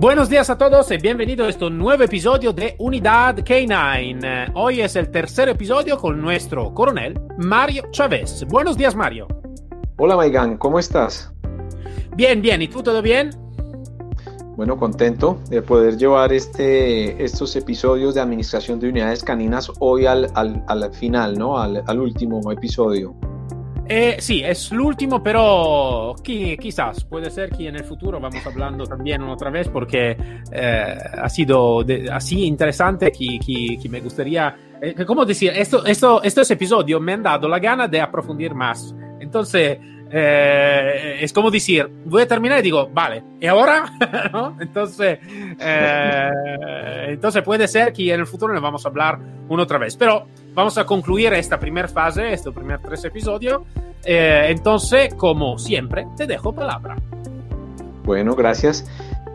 Buenos días a todos y bienvenidos a este nuevo episodio de Unidad K9. Hoy es el tercer episodio con nuestro coronel Mario Chávez. Buenos días, Mario. Hola, Maigan, ¿cómo estás? Bien, bien. ¿Y tú todo bien? Bueno, contento de poder llevar este, estos episodios de administración de unidades caninas hoy al, al, final, ¿no? Al, al último episodio. Eh, sí, es el último, pero quizás puede ser que en el futuro vamos hablando también otra vez porque eh, ha sido así interesante que, que, me gustaría, eh, ¿cómo decir? Esto, esto, estos episodios me han dado la gana de aprofundir más. Entonces, eh, es como decir, voy a terminar y digo, vale, ¿y ahora? Entonces, entonces puede ser que en el futuro le vamos a hablar una otra vez. Pero vamos a concluir esta primera fase, estos primeros tres episodios. Eh, entonces, como siempre, te dejo palabra. Bueno, gracias.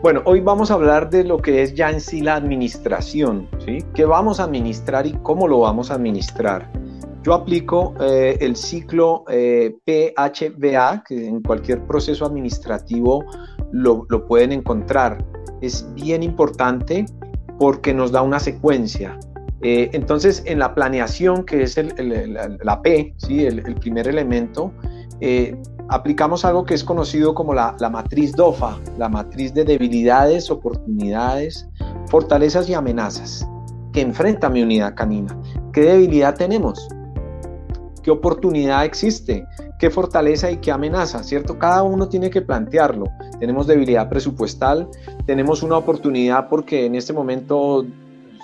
Bueno, hoy vamos a hablar de lo que es ya en sí la administración, ¿sí? ¿Qué vamos a administrar y cómo lo vamos a administrar? Yo aplico eh, el ciclo eh, PHBA, que en cualquier proceso administrativo lo, pueden encontrar. Es bien importante porque nos da una secuencia. Eh, entonces, en la planeación, que es la P, ¿sí? el, primer elemento, aplicamos algo que es conocido como la, la, matriz DOFA, la matriz de debilidades, oportunidades, fortalezas y amenazas que enfrenta mi unidad canina. ¿Qué debilidad tenemos? qué oportunidad existe, qué fortaleza y qué amenaza, ¿cierto? Cada uno tiene que plantearlo. Tenemos debilidad presupuestal, tenemos una oportunidad porque en este momento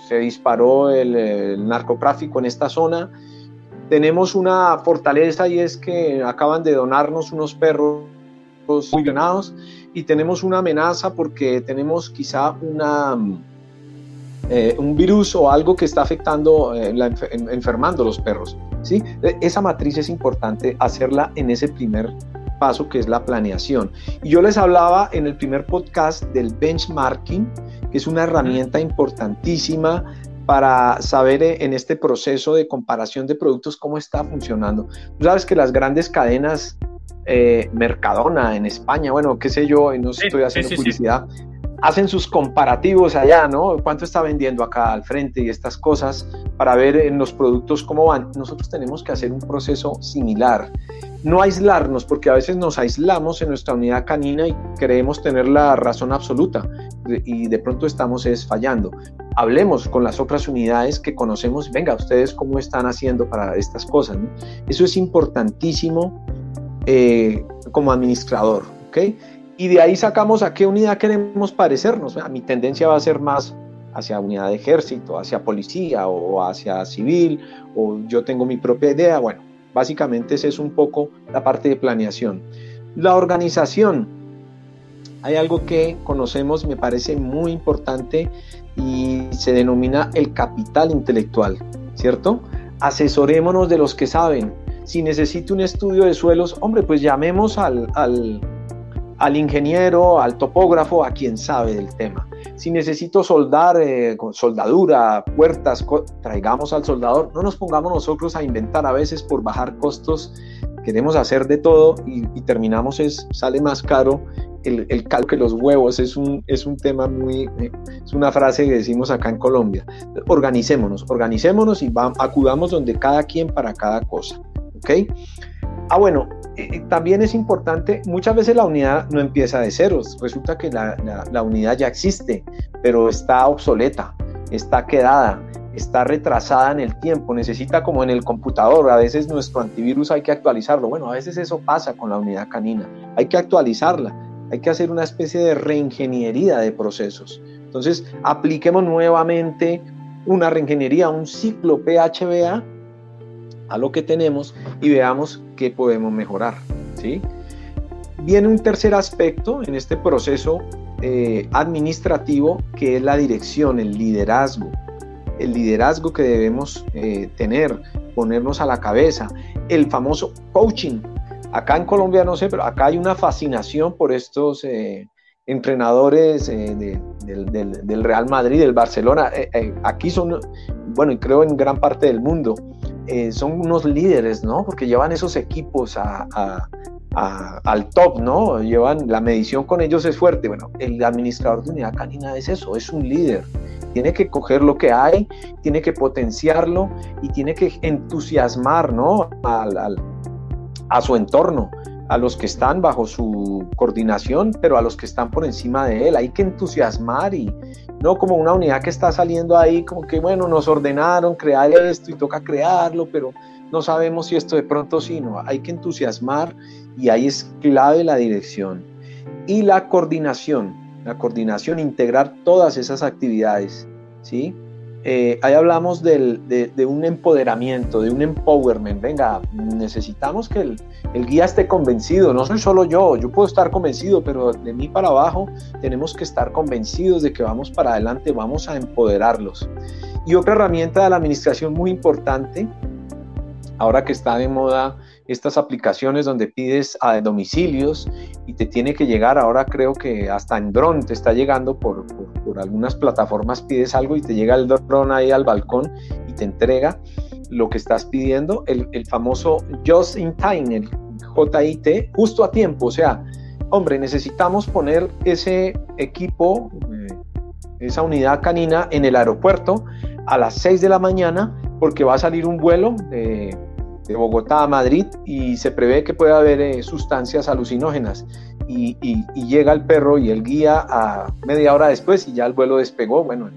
se disparó el, narcotráfico en esta zona. Tenemos una fortaleza y es que acaban de donarnos unos perros muy ganados y tenemos una amenaza porque tenemos quizá una, eh, un virus o algo que está afectando, eh, enfermando los perros. ¿sí? E, esa matriz es importante hacerla en ese primer paso que es la planeación. Y yo les hablaba en el primer podcast del benchmarking, que es una herramienta importantísima para saber eh, en este proceso de comparación de productos cómo está funcionando. Tú sabes que las grandes cadenas eh, Mercadona en España, bueno, qué sé yo, no estoy haciendo publicidad, hacen sus comparativos allá, ¿no? ¿Cuánto está vendiendo acá al frente y estas cosas para ver en los productos cómo van? Nosotros tenemos que hacer un proceso similar. No aislarnos, porque a veces nos aislamos en nuestra unidad canina y creemos tener la razón absoluta y de pronto estamos es fallando. Hablemos con las otras unidades que conocemos, venga, ustedes cómo están haciendo para estas cosas. Eso es importantísimo eh, como administrador, ¿ok? Y de ahí sacamos a qué unidad queremos parecernos. Mi tendencia va a ser más hacia unidad de ejército, hacia policía o hacia civil, o yo tengo mi propia idea. Bueno, básicamente ese es un poco la parte de planeación. La organización. Hay algo que conocemos, me parece muy importante y se denomina el capital intelectual, ¿cierto? Asesorémonos de los que saben. Si necesito un estudio de suelos, hombre, pues llamemos al, al al ingeniero, al topógrafo, a quien sabe del tema. Si necesito soldar eh, con soldadura, puertas, traigamos al soldador. No nos pongamos nosotros a inventar a veces por bajar costos. Queremos hacer de todo y, terminamos, es, sale más caro el, el que los huevos. Es un, es un tema muy, eh, es una frase que decimos acá en Colombia. Organicémonos, organicémonos y acudamos donde cada quien para cada cosa. ¿Ok? Ah, bueno, eh, también es importante, muchas veces la unidad no empieza de ceros, resulta que la, la, unidad ya existe, pero está obsoleta, está quedada, está retrasada en el tiempo, necesita como en el computador, a veces nuestro antivirus hay que actualizarlo, bueno, a veces eso pasa con la unidad canina, hay que actualizarla, hay que hacer una especie de reingeniería de procesos. Entonces, apliquemos nuevamente una reingeniería, un ciclo PHBA a lo que tenemos y veamos podemos mejorar. ¿sí? Viene un tercer aspecto en este proceso eh, administrativo que es la dirección, el liderazgo. El liderazgo que debemos eh, tener, ponernos a la cabeza. El famoso coaching. Acá en Colombia no sé, pero acá hay una fascinación por estos eh, entrenadores del, Real Madrid, del Barcelona. aquí son, bueno, y creo en gran parte del mundo, son unos líderes, ¿no? Porque llevan esos equipos a al top, ¿no? Llevan la medición con ellos es fuerte. Bueno, el administrador de unidad canina es eso, es un líder. Tiene que coger lo que hay, tiene que potenciarlo y tiene que entusiasmar, ¿no? a su entorno, a los que están bajo su coordinación, pero a los que están por encima de él. Hay que entusiasmar y no como una unidad que está saliendo ahí, como que, bueno, nos ordenaron crear esto y toca crearlo, pero no sabemos si esto de pronto sí, no. Hay que entusiasmar y ahí es clave la dirección. Y la coordinación, la coordinación, integrar todas esas actividades, ¿sí? Eh, ahí hablamos de, un empoderamiento, de un empowerment. Venga, necesitamos que el, el, guía esté convencido. No soy solo yo, yo puedo estar convencido, pero de mí para abajo tenemos que estar convencidos de que vamos para adelante, vamos a empoderarlos. Y otra herramienta de la administración muy importante, ahora que está de moda estas aplicaciones donde pides a domicilios y te tiene que llegar, ahora creo que hasta en dron te está llegando por, por, algunas plataformas, pides algo y te llega el dron ahí al balcón y te entrega lo que estás pidiendo, el, el famoso Just in Time, el JIT, justo a tiempo, o sea, hombre, necesitamos poner ese equipo, eh, esa unidad canina en el aeropuerto a las 6 de la mañana porque va a salir un vuelo de Bogotá a Madrid y se prevé que pueda haber eh, sustancias alucinógenas. Y, llega el perro y el guía a media hora después y ya el vuelo despegó. Bueno,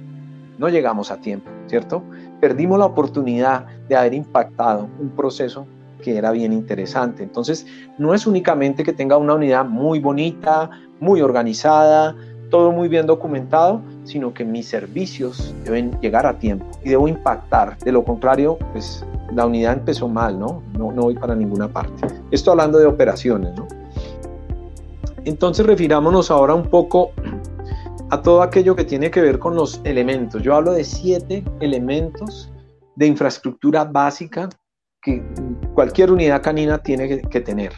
no llegamos a tiempo, ¿cierto? Perdimos la oportunidad de haber impactado un proceso que era bien interesante. Entonces, no es únicamente que tenga una unidad muy bonita, muy organizada, todo muy bien documentado, sino que mis servicios deben llegar a tiempo y debo impactar. De lo contrario, pues la unidad empezó mal, ¿no? ¿no? No voy para ninguna parte. Esto hablando de operaciones, ¿no? Entonces refirámonos ahora un poco a todo aquello que tiene que ver con los elementos. Yo hablo de siete elementos de infraestructura básica que cualquier unidad canina tiene que, tener.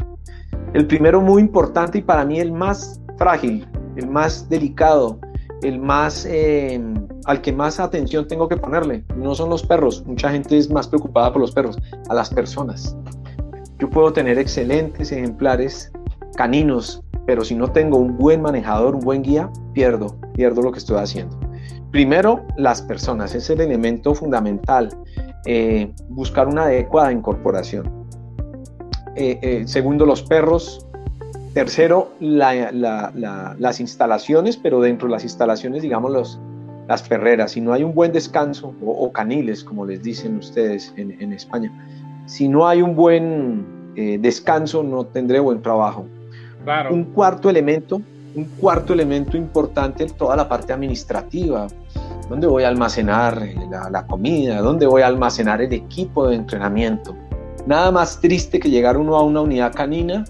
El primero muy importante y para mí el más frágil, el más delicado, el más eh, al que más atención tengo que ponerle. No son los perros, mucha gente es más preocupada por los perros, a las personas. Yo puedo tener excelentes ejemplares caninos, pero si no tengo un buen manejador, un buen guía, pierdo, pierdo lo que estoy haciendo. Primero, las personas, es el elemento fundamental. Eh, buscar una adecuada incorporación. Eh, segundo, los perros. Tercero, las instalaciones, pero dentro de las instalaciones, digamos, los, las ferreras, si no hay un buen descanso, o, caniles, como les dicen ustedes en, España, si no hay un buen eh, descanso, no tendré buen trabajo. Un cuarto elemento, un cuarto elemento importante, toda la parte administrativa. ¿Dónde voy a almacenar la, la comida? ¿Dónde voy a almacenar el equipo de entrenamiento? Nada más triste que llegar uno a una unidad canina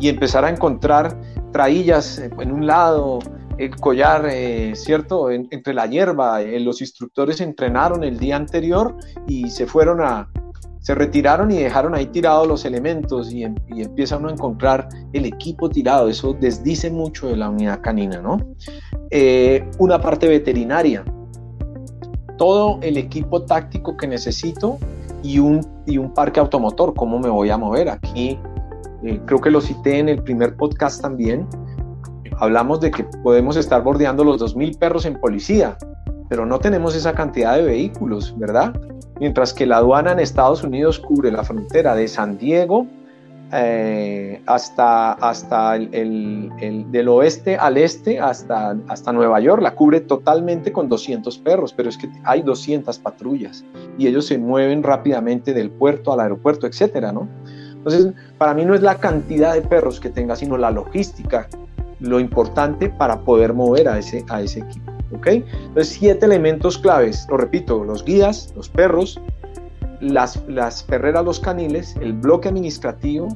y empezar a encontrar traillas en un lado, el collar, eh, ¿cierto? entre la hierba, eh, los instructores entrenaron el día anterior y se fueron a, se retiraron y dejaron ahí tirados los elementos y, em, y, empieza uno a encontrar el equipo tirado. Eso desdice mucho de la unidad canina, ¿no? Eh, una parte veterinaria. Todo el equipo táctico que necesito y un, y un parque automotor, cómo me voy a mover. Aquí creo que lo cité en el primer podcast también hablamos de que podemos estar bordeando los 2.000 perros en policía, pero no tenemos esa cantidad de vehículos, ¿verdad? Mientras que la aduana en Estados Unidos cubre la frontera de San Diego eh, hasta, hasta el, del oeste al este, hasta, hasta Nueva York, la cubre totalmente con 200 perros, pero es que hay 200 patrullas y ellos se mueven rápidamente del puerto al aeropuerto, etcétera, ¿no? Entonces, para mí no es la cantidad de perros que tenga, sino la logística lo importante para poder mover a ese, a ese equipo. ¿ok? Entonces, siete elementos claves, lo repito, los guías, los perros, las, las perreras, los caniles, el bloque administrativo,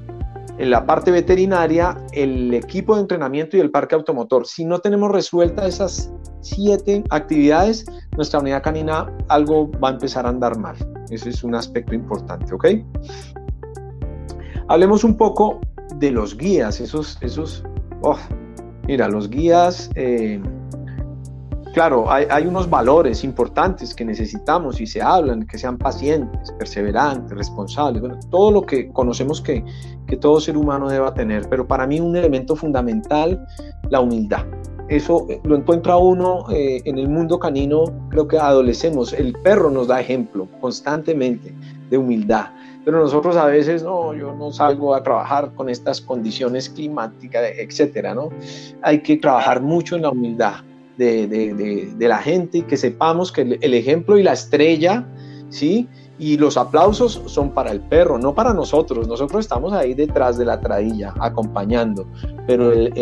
en la parte veterinaria, el equipo de entrenamiento y el parque automotor. Si no tenemos resueltas esas siete actividades, nuestra unidad canina algo va a empezar a andar mal. Ese es un aspecto importante, ¿ok? Hablemos un poco de los guías, esos, esos, oh, mira, los guías, eh, claro, hay, unos valores importantes que necesitamos y se hablan, que sean pacientes, perseverantes, responsables, bueno, todo lo que conocemos que, que todo ser humano deba tener, pero para mí un elemento fundamental, la humildad. Eso eh, lo encuentra uno eh, en el mundo canino, creo que adolecemos, el perro nos da ejemplo constantemente de humildad, pero nosotros a veces, no, yo no salgo a trabajar con estas condiciones climáticas, etcétera, ¿no? Hay que trabajar mucho en la humildad, de, la gente y que sepamos que el, ejemplo y la estrella, ¿sí? Y los aplausos son para el perro, no para nosotros. Nosotros estamos ahí detrás de la trailla, acompañando, pero el,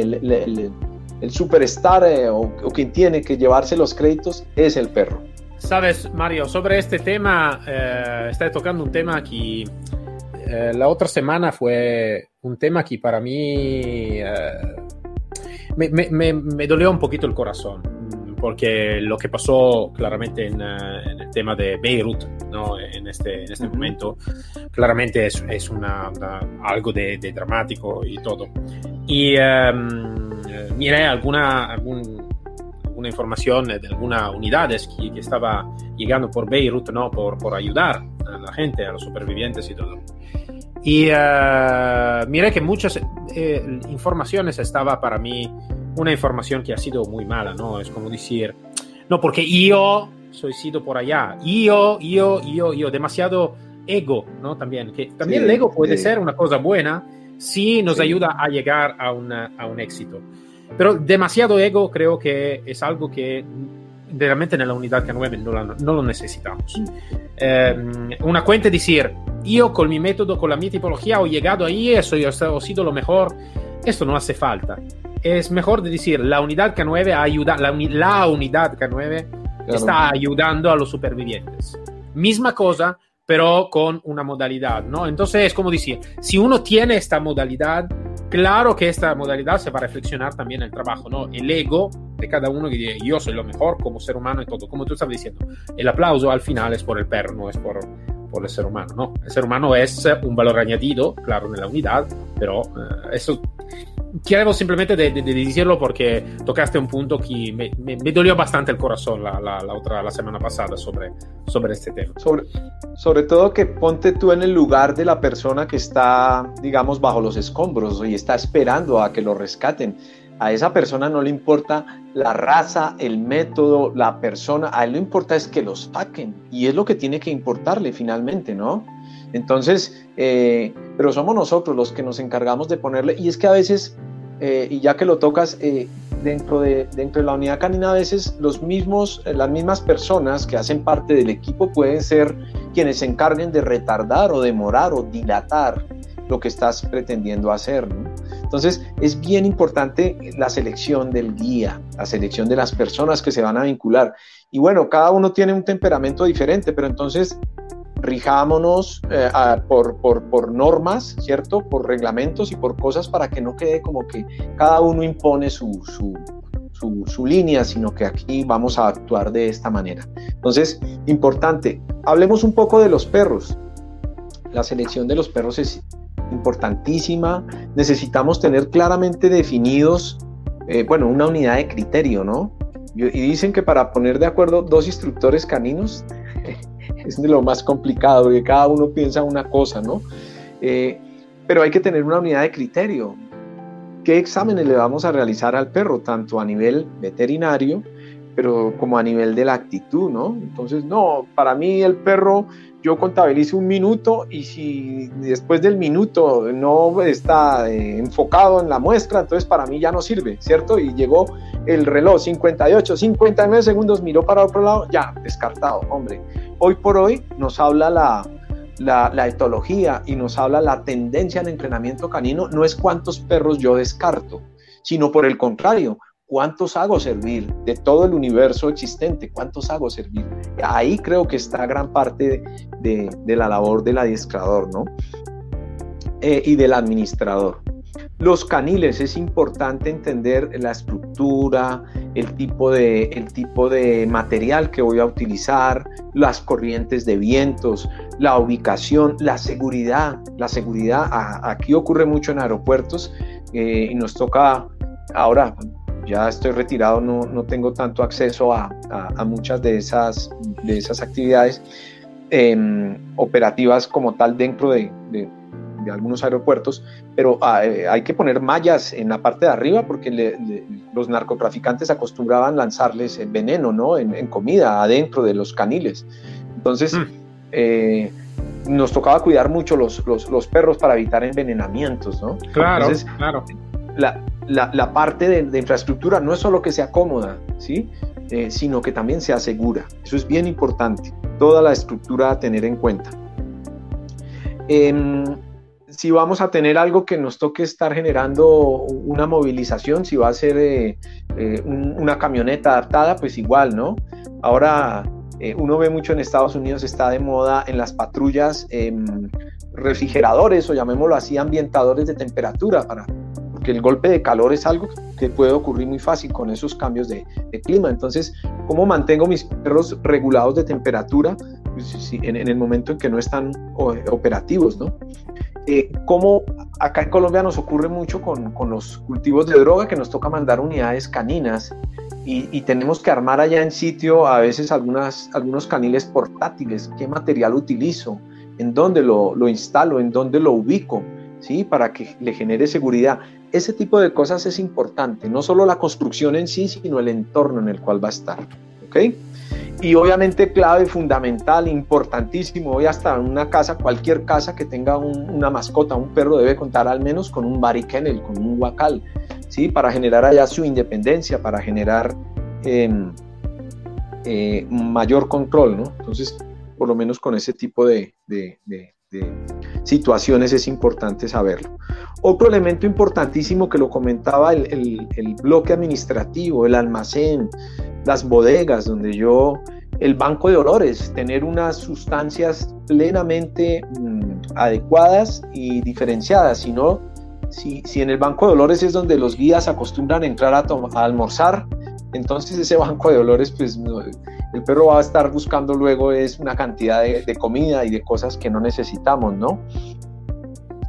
el, superstar eh, o, quien tiene que llevarse los créditos es el perro. Sabes, Mario, sobre este tema, eh, está tocando un tema que eh, la otra semana fue un tema que para mí me, me, me, dolió un poquito el corazón, porque lo que pasó claramente en, eh, el tema de Beirut, ¿no? en este, en este momento, claramente es, es una, algo de, de, dramático y todo. Y um, miré alguna, algún, alguna información de algunas unidades que, que, estaba llegando por Beirut ¿no? por, por ayudar a la gente, a los supervivientes y todo. Y uh, miré que muchas eh, informaciones estaba para mí una información que ha sido muy mala, ¿no? Es como decir, no, porque yo soy sido por allá, yo, yo, yo, yo, demasiado ego, ¿no? También, que también el ego puede ser una cosa buena si nos ayuda a llegar a, una, a un éxito. Pero demasiado ego creo que es algo que realmente en la unidad K9 no, no lo necesitamos. Eh, una cuenta es decir, yo con mi método, con la mi tipología he llegado ahí, eso yo he sido lo mejor, esto no hace falta. Es mejor decir, la unidad K9 ayuda, la, la unidad K9 está ayudando a los supervivientes. Misma cosa, pero con una modalidad, ¿no? Entonces es como decir, si uno tiene esta modalidad, claro que esta modalidad se va a reflexionar también en el trabajo, ¿no? El ego de cada uno que dice, yo soy lo mejor como ser humano y todo, como tú estabas diciendo. El aplauso al final es por el perro, no es por, por el ser humano, ¿no? El ser humano es un valor añadido, claro, en la unidad, pero uh, eso quiero simplemente de, de, decirlo porque tocaste un punto que me, me, me dolió bastante el corazón la, la, la, otra, la semana pasada sobre, sobre este tema. Sobre, sobre todo que ponte tú en el lugar de la persona que está, digamos, bajo los escombros y está esperando a que lo rescaten. A esa persona no le importa la raza, el método, la persona, a él lo importa es que los saquen y es lo que tiene que importarle finalmente, ¿no? Entonces, eh, pero somos nosotros los que nos encargamos de ponerle, y es que a veces, eh, y ya que lo tocas, eh, dentro, de, dentro de la unidad canina a veces los mismos, las mismas personas que hacen parte del equipo pueden ser quienes se encarguen de retardar o demorar o dilatar lo que estás pretendiendo hacer. Entonces es bien importante la selección del guía, la selección de las personas que se van a vincular. Y bueno, cada uno tiene un temperamento diferente, pero entonces rijámonos eh, por, normas, ¿cierto? Por reglamentos y por cosas para que no quede como que cada uno impone su, su, línea, sino que aquí vamos a actuar de esta manera. Entonces, importante, hablemos un poco de los perros. La selección de los perros es importantísima. Necesitamos tener claramente definidos, eh, bueno, una unidad de criterio, ¿no? Y dicen que para poner de acuerdo dos instructores caninos es de lo más complicado, porque cada uno piensa una cosa, ¿no? Eh, pero hay que tener una unidad de criterio. ¿Qué exámenes le vamos a realizar al perro, tanto a nivel veterinario, pero como a nivel de la actitud, ¿no? Entonces, no, para mí el perro, yo contabilizo un minuto y si después del minuto no está eh, enfocado en la muestra, entonces para mí ya no sirve, ¿cierto? Y llegó el reloj 58, 59 segundos, miró para otro lado, ya, descartado, hombre hoy por hoy nos habla la, la, etología y nos habla la tendencia al entrenamiento canino, no es cuántos perros yo descarto, sino por el contrario, cuántos hago servir de todo el universo existente, cuántos hago servir. Ahí creo que está gran parte de, la labor del adiestrador, ¿no? eh, y del administrador. Los caniles es importante entender la estructura, el tipo, de, el tipo de material que voy a utilizar, las corrientes de vientos, la ubicación, la seguridad. La seguridad aquí ocurre mucho en aeropuertos eh, y nos toca ahora. Ya estoy retirado, no, no tengo tanto acceso a, a, muchas de esas, de esas actividades em, operativas como tal dentro de de algunos aeropuertos, pero ah, eh, hay que poner mallas en la parte de arriba porque los narcotraficantes acostumbraban lanzarles veneno ¿no? en, comida adentro de los caniles. Entonces, mm. eh, nos tocaba cuidar mucho los, los, perros para evitar envenenamientos. ¿no? Claro, claro. La, la, parte de, infraestructura no es solo que sea cómoda, ¿sí? Eh, sino que también sea segura. Eso es bien importante. Toda la estructura a tener en cuenta. Eh, si vamos a tener algo que nos toque estar generando una movilización, si va a ser eh, eh, una camioneta adaptada, pues igual, ¿no? Ahora uno ve mucho en Estados Unidos, está de moda en las patrullas em, refrigeradores o llamémoslo así, ambientadores de temperatura, para, porque el golpe de calor es algo que puede ocurrir muy fácil con esos cambios de, clima. Entonces, ¿cómo mantengo mis perros regulados de temperatura pues, en, en, el momento en que no están operativos, ¿no? Eh, como acá en Colombia nos ocurre mucho con, los cultivos de droga, que nos toca mandar unidades caninas y, tenemos que armar allá en sitio a veces algunas, algunos caniles portátiles, qué material utilizo, en dónde lo, lo instalo, en dónde lo ubico, ¿sí? para que le genere seguridad. Ese tipo de cosas es importante, no solo la construcción en sí, sino el entorno en el cual va a estar. y obviamente clave, fundamental, importantísimo, hoy hasta una casa, cualquier casa que tenga una mascota, un perro debe contar al menos con un barikennel, con un huacal, ¿sí? Para generar allá su independencia, para generar em, eh, mayor control, ¿no? Entonces, por lo menos con ese tipo de, situaciones es importante saberlo. Otro elemento importantísimo que lo comentaba el, el bloque administrativo, el almacén, las bodegas donde yo, el banco de olores, tener unas sustancias plenamente mm, adecuadas y diferenciadas, si no, si, si, en el banco de olores es donde los guías acostumbran a entrar a, almorzar, entonces ese banco de olores, pues el perro va a estar buscando luego es una cantidad de, comida y de cosas que no necesitamos, ¿no?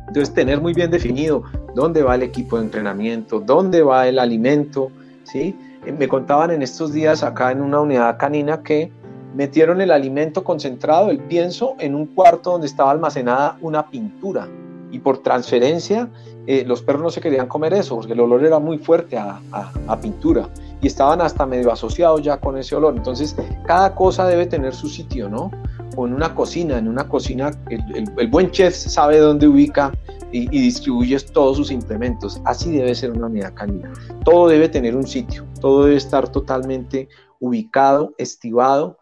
Entonces tener muy bien definido dónde va el equipo de entrenamiento, dónde va el alimento, ¿sí? me contaban en estos días acá en una unidad canina que metieron el alimento concentrado, el pienso, en un cuarto donde estaba almacenada una pintura. Y por transferencia, eh, los perros no se querían comer eso, porque el olor era muy fuerte a, pintura. Y estaban hasta medio asociados ya con ese olor. Entonces, cada cosa debe tener su sitio, ¿no? O en una cocina, en una cocina, el buen chef sabe dónde ubica y, distribuyes todos sus implementos. Así debe ser una unidad canina. Todo debe tener un sitio, todo debe estar totalmente ubicado, estivado.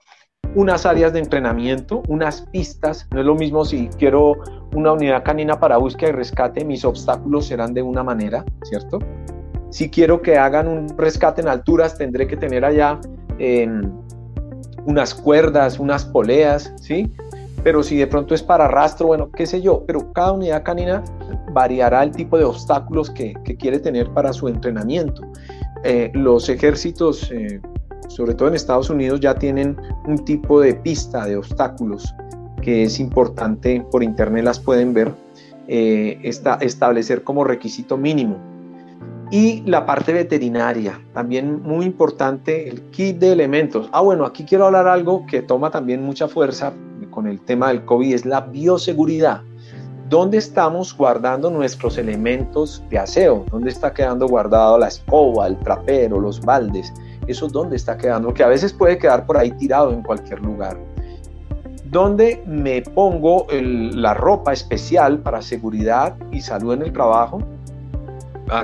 Unas áreas de entrenamiento, unas pistas. No es lo mismo si quiero una unidad canina para búsqueda y rescate, mis obstáculos serán de una manera, ¿cierto? Si quiero que hagan un rescate en alturas, tendré que tener allá em, unas cuerdas, unas poleas, ¿sí? Pero si de pronto es para rastro, bueno, qué sé yo, pero cada unidad canina variará el tipo de obstáculos que, quiere tener para su entrenamiento. Eh, los ejércitos, eh, sobre todo en Estados Unidos, ya tienen un tipo de pista de obstáculos que es importante, por internet las pueden ver, eh, establecer como requisito mínimo. Y la parte veterinaria, también muy importante, el kit de elementos. Ah, bueno, aquí quiero hablar algo que toma también mucha fuerza con el tema del COVID, es la bioseguridad. ¿Dónde estamos guardando nuestros elementos de aseo? ¿Dónde está quedando guardado la escoba, el trapero, los baldes? Eso dónde está quedando, que a veces puede quedar por ahí tirado en cualquier lugar. ¿Dónde me pongo la ropa especial para seguridad y salud en el trabajo?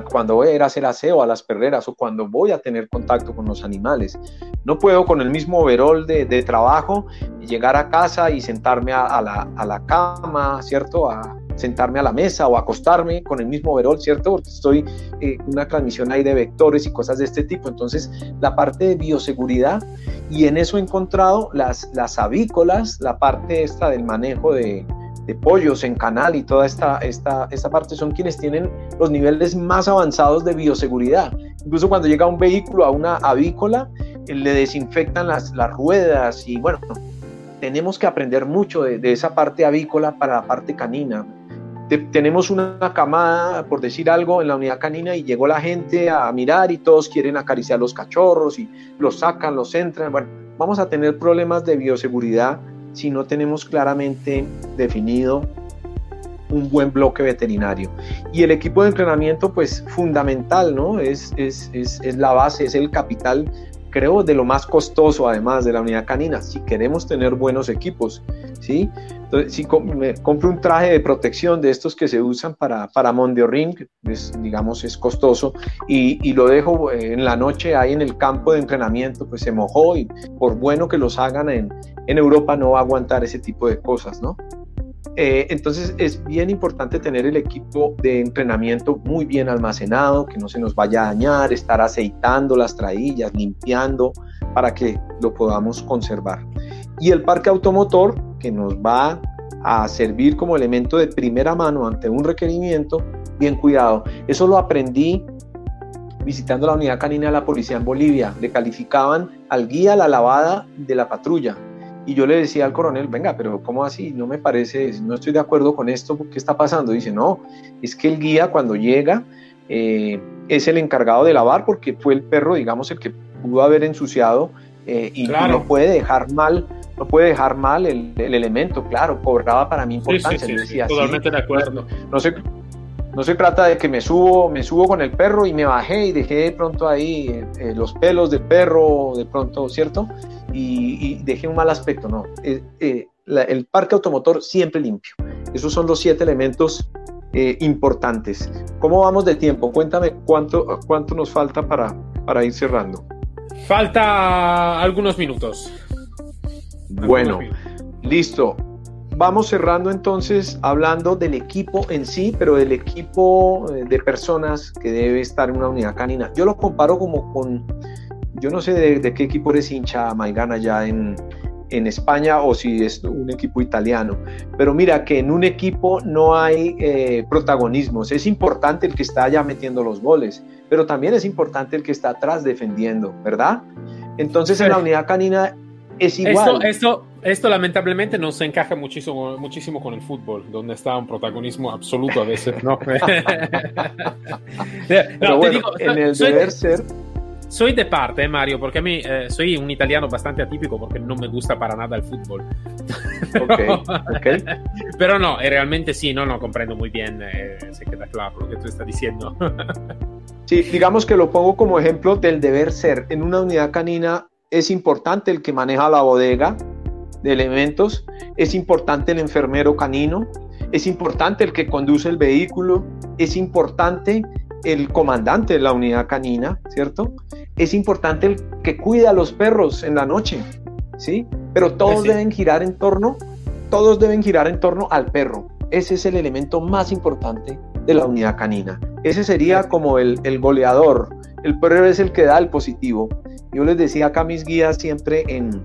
Cuando voy a ir a hacer aseo a las perreras o cuando voy a tener contacto con los animales. No puedo con el mismo overol de, trabajo llegar a casa y sentarme a, la, a, la, cama, ¿cierto? A sentarme a la mesa o acostarme con el mismo overol, ¿cierto? Porque estoy eh, una transmisión ahí de vectores y cosas de este tipo. Entonces, la parte de bioseguridad y en eso he encontrado las, las avícolas, la parte esta del manejo de, pollos en canal y toda esta, esta, esta parte son quienes tienen los niveles más avanzados de bioseguridad. Incluso cuando llega un vehículo a una avícola, eh, le desinfectan las, las ruedas y bueno, tenemos que aprender mucho de, de esa parte avícola para la parte canina tenemos una camada, por decir algo, en la unidad canina y llegó la gente a mirar y todos quieren acariciar los cachorros y los sacan, los entran. Bueno, vamos a tener problemas de bioseguridad si no tenemos claramente definido un buen bloque veterinario. Y el equipo de entrenamiento, pues fundamental, ¿no? Es, es, es, es la base, es el capital creo, de lo más costoso además de la unidad canina, si queremos tener buenos equipos, ¿sí? Entonces, si compro un traje de protección de estos que se usan para, para Ring, es, digamos, es costoso, y, y, lo dejo eh, en la noche ahí en el campo de entrenamiento, pues se mojó y por bueno que los hagan en, en Europa no va a aguantar ese tipo de cosas, ¿no? Eh, entonces es bien importante tener el equipo de entrenamiento muy bien almacenado, que no se nos vaya a dañar, estar aceitando las traillas, limpiando para que lo podamos conservar. Y el parque automotor que nos va a servir como elemento de primera mano ante un requerimiento, bien cuidado. Eso lo aprendí visitando la unidad canina de la policía en Bolivia. Le calificaban al guía la lavada de la patrulla y yo le decía al coronel, venga, pero ¿cómo así? No me parece, no estoy de acuerdo con esto, ¿qué está pasando? Dice, no, es que el guía cuando llega eh, es el encargado de lavar porque fue el perro, digamos, el que pudo haber ensuciado eh, y, no puede dejar mal, no puede dejar mal el, elemento, claro, cobraba para mí importancia. Sí, sí, totalmente de acuerdo. No, sé, no se trata de que me subo, me subo con el perro y me bajé y dejé de pronto ahí eh, los pelos del perro, de pronto, ¿cierto? y, dejé un mal aspecto, no. Eh, eh, el parque automotor siempre limpio. Esos son los siete elementos eh, importantes. ¿Cómo vamos de tiempo? Cuéntame cuánto, cuánto nos falta para, para ir cerrando. Falta algunos minutos. bueno, listo. Vamos cerrando entonces hablando del equipo en sí, pero del equipo de personas que debe estar en una unidad canina. Yo lo comparo como con yo no sé de, qué equipo eres hincha Maigana ya en, en, España o si es un equipo italiano, pero mira que en un equipo no hay eh, protagonismos, es importante el que está allá metiendo los goles, pero también es importante el que está atrás defendiendo, ¿verdad? Entonces en la unidad canina es igual. Esto, esto, esto, lamentablemente no se encaja muchísimo, muchísimo con el fútbol, donde está un protagonismo absoluto a veces, ¿no? pero bueno, en el deber ser soy de parte, eh, Mario, porque a mí eh, soy un italiano bastante atípico porque no me gusta para nada el fútbol. pero, okay, pero no, eh, realmente sí, no, no comprendo muy bien, eh, se queda claro lo que tú estás diciendo. sí, digamos que lo pongo como ejemplo del deber ser. En una unidad canina es importante el que maneja la bodega de elementos, es importante el enfermero canino, es importante el que conduce el vehículo, es importante el comandante de la unidad canina, ¿cierto? Es importante el que cuida a los perros en la noche, ¿sí? Pero todos deben girar en torno, todos deben girar en torno al perro. Ese es el elemento más importante de la unidad canina. Ese sería como el, goleador. El perro es el que da el positivo. Yo les decía acá a mis guías siempre en,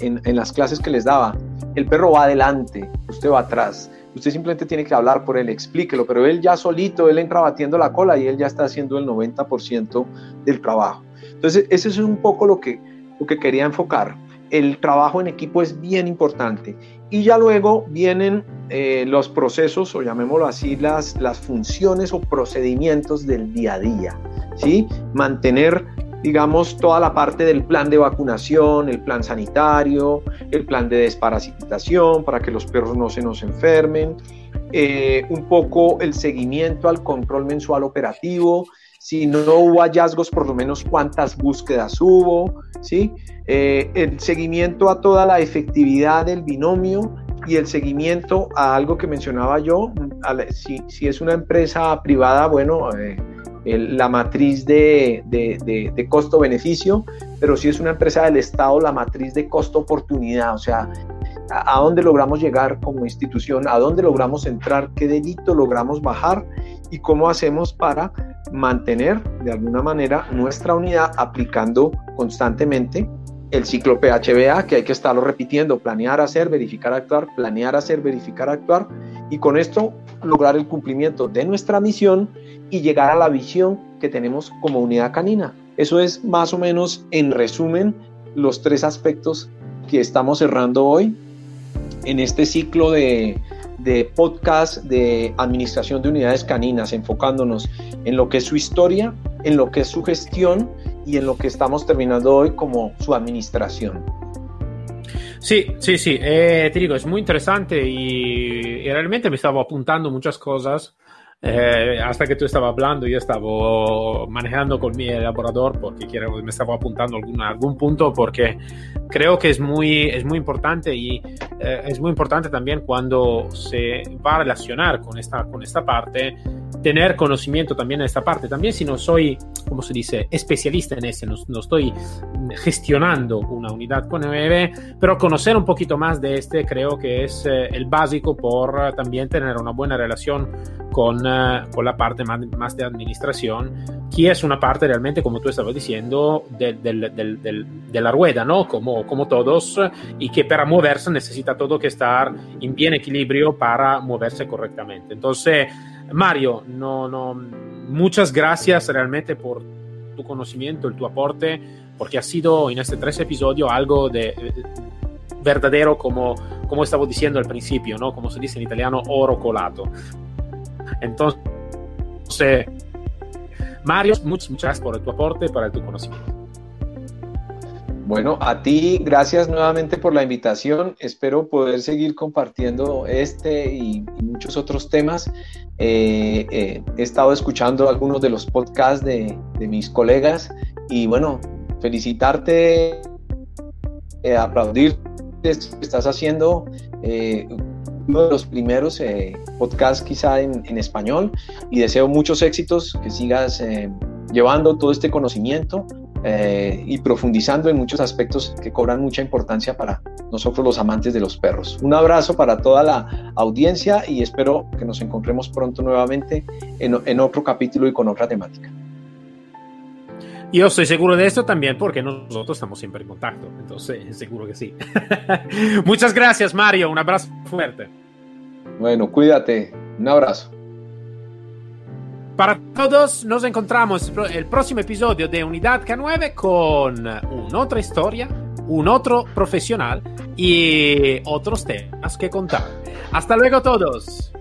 en, las clases que les daba, el perro va adelante, usted va atrás. Usted simplemente tiene que hablar por él, explíquelo, pero él ya solito, él entra batiendo la cola y él ya está haciendo el 90% del trabajo. Entonces, eso es un poco lo que, lo que quería enfocar. El trabajo en equipo es bien importante. Y ya luego vienen eh, los procesos, o llamémoslo así, las, las funciones o procedimientos del día a día. ¿sí? Mantener digamos, toda la parte del plan de vacunación, el plan sanitario, el plan de desparasitación para que los perros no se nos enfermen, eh, un poco el seguimiento al control mensual operativo, si no hubo hallazgos, por lo menos cuántas búsquedas hubo, ¿sí? Eh, el seguimiento a toda la efectividad del binomio y el seguimiento a algo que mencionaba yo, si, si es una empresa privada, bueno, eh, la matriz de, costo-beneficio, pero si es una empresa del Estado, la matriz de costo-oportunidad, o sea, a, dónde logramos llegar como institución, a dónde logramos entrar, qué delito logramos bajar y cómo hacemos para mantener de alguna manera nuestra unidad aplicando constantemente el ciclo PHBA, que hay que estarlo repitiendo, planear, hacer, verificar, actuar, planear, hacer, verificar, actuar, y con esto lograr el cumplimiento de nuestra misión y llegar a la visión que tenemos como unidad canina. Eso es más o menos, en resumen, los tres aspectos que estamos cerrando hoy en este ciclo de, de podcast de administración de unidades caninas, enfocándonos en lo que es su historia, en lo que es su gestión y en lo que estamos terminando hoy como su administración. Sí, sí, sí, eh, te digo, es muy interesante y, y, realmente me estaba apuntando muchas cosas. Eh, hasta que tú estabas hablando, yo estaba manejando con mi elaborador porque quiero, me estaba apuntando algún, algún punto porque creo que es muy, es muy importante y eh, es muy importante también cuando se va a relacionar con esta, con esta parte tener conocimiento también en esta parte. También si no soy, como se dice, especialista en ese, no, no estoy gestionando una unidad con nueve, pero conocer un poquito más de este creo que es eh, el básico por uh, también tener una buena relación con, uh, con la parte más, más, de administración, que es una parte realmente, como tú estabas diciendo, de, de, de, de la rueda, ¿no? Como, como todos, y que para moverse necesita todo que estar en bien equilibrio para moverse correctamente. Entonces, Mario, no, no, muchas gracias realmente por tu conocimiento, el tu aporte, porque ha sido en este tres episodios algo de eh, verdadero, como, como estaba diciendo al principio, ¿no? Como se dice en italiano, oro colato. Entonces, Mario, muchas, muchas gracias por tu aporte, por tu conocimiento. Bueno, a ti, gracias nuevamente por la invitación. Espero poder seguir compartiendo este y, muchos otros temas. Eh, eh, he estado escuchando algunos de los podcasts de, mis colegas y bueno, felicitarte, eh, aplaudir que estás haciendo. Eh, uno de los primeros podcasts quizá en, español y deseo muchos éxitos, que sigas llevando todo este conocimiento eh, y profundizando en muchos aspectos que cobran mucha importancia para nosotros los amantes de los perros. Un abrazo para toda la audiencia y espero que nos encontremos pronto nuevamente en, en otro capítulo y con otra temática. Yo estoy seguro de esto también porque nosotros estamos siempre en contacto, entonces seguro que sí. Muchas gracias Mario, un abrazo fuerte. Bueno, cuídate, un abrazo. Para todos, nos encontramos el próximo episodio de Unidad K9 con otra historia, un otro profesional y otros temas que contar. Hasta luego todos.